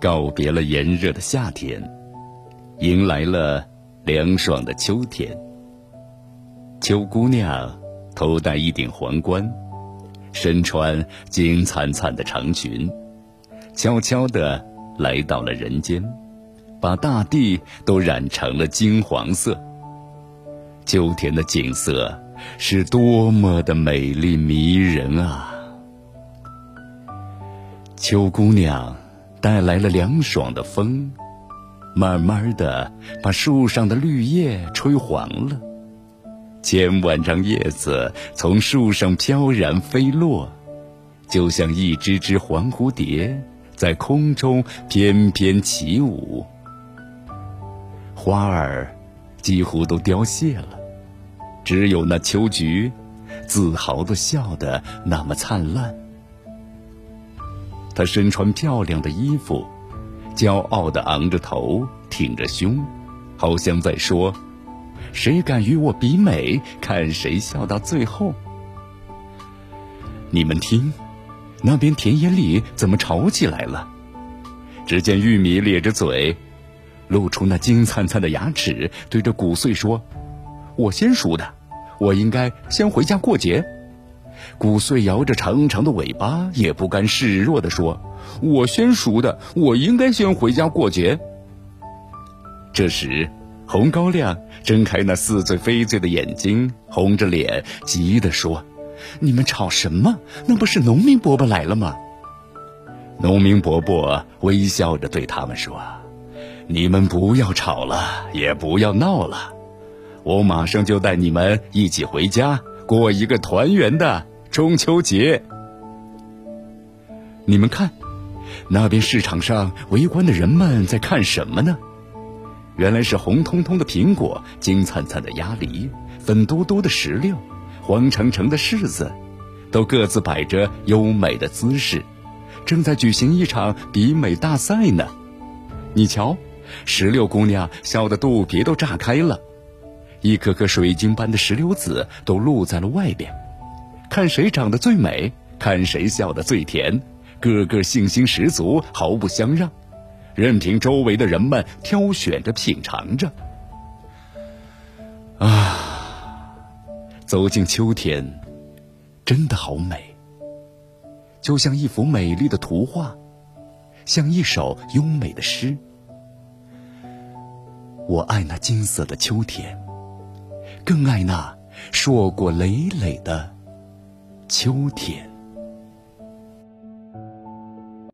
告别了炎热的夏天，迎来了凉爽的秋天。秋姑娘头戴一顶皇冠，身穿金灿灿的长裙，悄悄地来到了人间，把大地都染成了金黄色。秋天的景色是多么的美丽迷人啊！秋姑娘带来了凉爽的风，慢慢的把树上的绿叶吹黄了。千万张叶子从树上飘然飞落，就像一只只黄蝴蝶在空中翩翩起舞。花儿几乎都凋谢了，只有那秋菊自豪的笑得那么灿烂。她身穿漂亮的衣服，骄傲的昂着头，挺着胸，好像在说。谁敢与我比美？看谁笑到最后。你们听，那边田野里怎么吵起来了？只见玉米咧着嘴，露出那金灿灿的牙齿，对着谷穗说：“我先熟的，我应该先回家过节。”谷穗摇着长长的尾巴，也不甘示弱的说：“我先熟的，我应该先回家过节。”这时。红高粱睁开那似醉非醉的眼睛，红着脸，急地说：“你们吵什么？那不是农民伯伯来了吗？”农民伯伯微笑着对他们说：“你们不要吵了，也不要闹了，我马上就带你们一起回家过一个团圆的中秋节。你们看，那边市场上围观的人们在看什么呢？”原来是红彤彤的苹果，金灿灿的鸭梨，粉嘟嘟的石榴，黄澄澄的柿子，都各自摆着优美的姿势，正在举行一场比美大赛呢。你瞧，石榴姑娘笑得肚皮都炸开了，一颗颗水晶般的石榴籽都露在了外边。看谁长得最美，看谁笑得最甜，个个信心十足，毫不相让。任凭周围的人们挑选着品尝着，啊，走进秋天，真的好美，就像一幅美丽的图画，像一首优美的诗。我爱那金色的秋天，更爱那硕果累累的秋天。